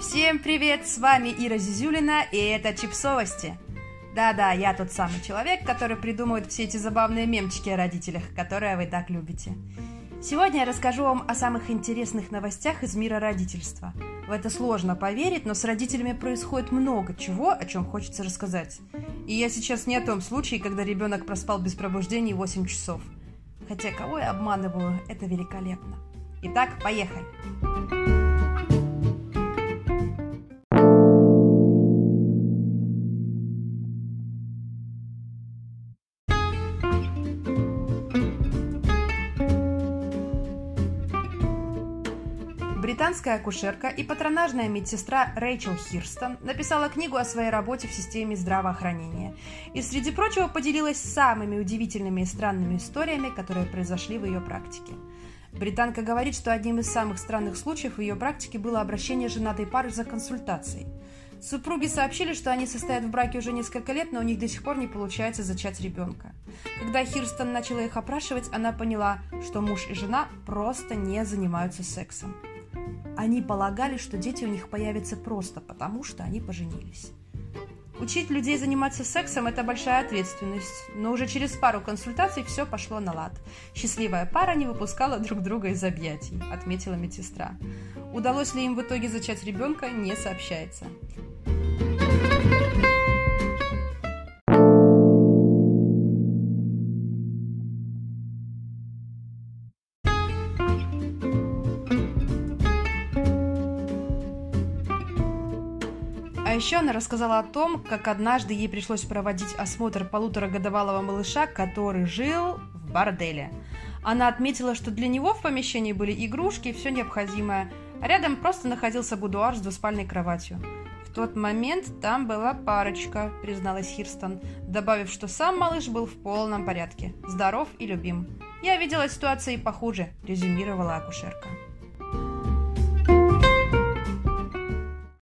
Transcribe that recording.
Всем привет, с вами Ира Зизюлина, и это Чипсовости. Да-да, я тот самый человек, который придумывает все эти забавные мемчики о родителях, которые вы так любите. Сегодня я расскажу вам о самых интересных новостях из мира родительства. В это сложно поверить, но с родителями происходит много чего, о чем хочется рассказать. И я сейчас не о том случае, когда ребенок проспал без пробуждений 8 часов. Хотя кого я обманываю, это великолепно. Итак, поехали. Британская акушерка и патронажная медсестра Рэйчел Хирстон написала книгу о своей работе в системе здравоохранения и, среди прочего, поделилась самыми удивительными и странными историями, которые произошли в ее практике. Британка говорит, что одним из самых странных случаев в ее практике было обращение женатой пары за консультацией. Супруги сообщили, что они состоят в браке уже несколько лет, но у них до сих пор не получается зачать ребенка. Когда Хирстон начала их опрашивать, она поняла, что муж и жена просто не занимаются сексом. Они полагали, что дети у них появятся просто потому, что они поженились. Учить людей заниматься сексом – это большая ответственность, но уже через пару консультаций все пошло на лад. Счастливая пара не выпускала друг друга из объятий, отметила медсестра. Удалось ли им в итоге зачать ребенка, не сообщается. А еще она рассказала о том, как однажды ей пришлось проводить осмотр полуторагодовалого малыша, который жил в борделе. Она отметила, что для него в помещении были игрушки и все необходимое, а рядом просто находился будуар с двуспальной кроватью. В тот момент там была парочка, призналась Хирстон, добавив, что сам малыш был в полном порядке, здоров и любим. Я видела ситуации похуже, резюмировала акушерка.